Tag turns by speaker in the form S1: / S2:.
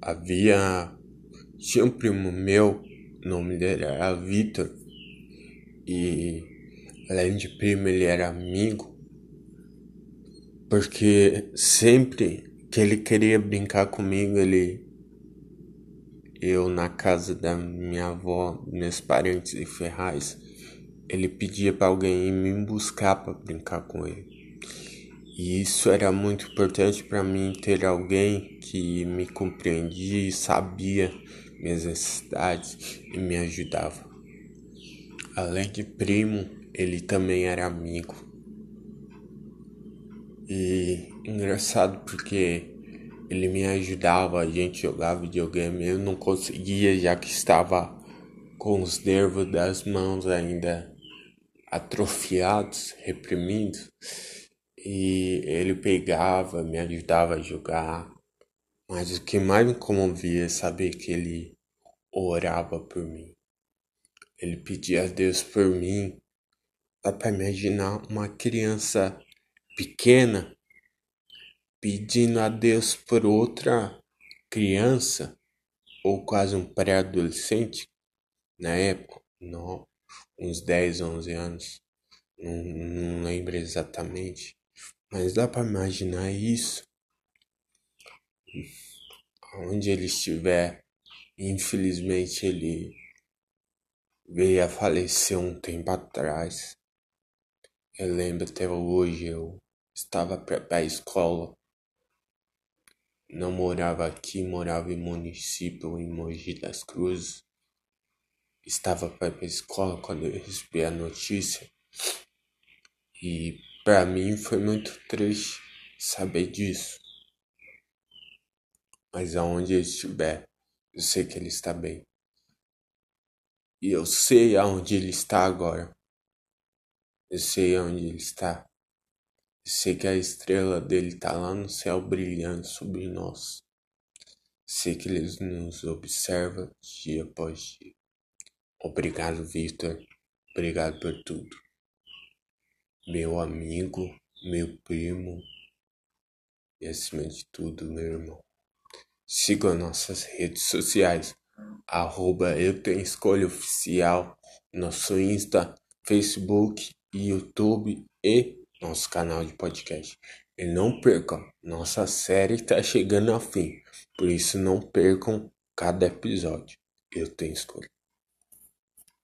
S1: havia. Tinha um primo meu, o nome dele era Vitor, e além de primo, ele era amigo, porque sempre que ele queria brincar comigo, ele. Eu na casa da minha avó, meus parentes em Ferraz, ele pedia para alguém ir me buscar para brincar com ele. E isso era muito importante para mim ter alguém que me compreendia e sabia minhas necessidades e me ajudava. Além de primo, ele também era amigo. E engraçado porque ele me ajudava, a gente jogava videogame, eu não conseguia já que estava com os nervos das mãos ainda atrofiados, reprimidos. E ele pegava, me ajudava a jogar. Mas o que mais me comovia é saber que ele orava por mim. Ele pedia a Deus por mim. Dá para imaginar uma criança pequena pedindo a Deus por outra criança ou quase um pré-adolescente na época, uns 10, 11 anos, não, não lembro exatamente, mas dá para imaginar isso. Onde ele estiver, infelizmente ele veio a falecer um tempo atrás. Eu lembro até hoje, eu estava para a escola. Não morava aqui, morava em município, em Mogi das Cruzes. Estava para a escola quando eu recebi a notícia. E para mim foi muito triste saber disso. Mas aonde ele estiver, eu sei que ele está bem. E eu sei aonde ele está agora. Eu sei aonde ele está. Eu sei que a estrela dele está lá no céu brilhando sobre nós. Sei que ele nos observa dia após dia. Obrigado, Victor. Obrigado por tudo. Meu amigo, meu primo e acima de tudo, meu irmão. Siga nossas redes sociais arroba eu tenho escolha oficial, nosso Insta, Facebook, YouTube e nosso canal de podcast. E não percam, nossa série está chegando ao fim, por isso não percam cada episódio. Eu tenho escolha.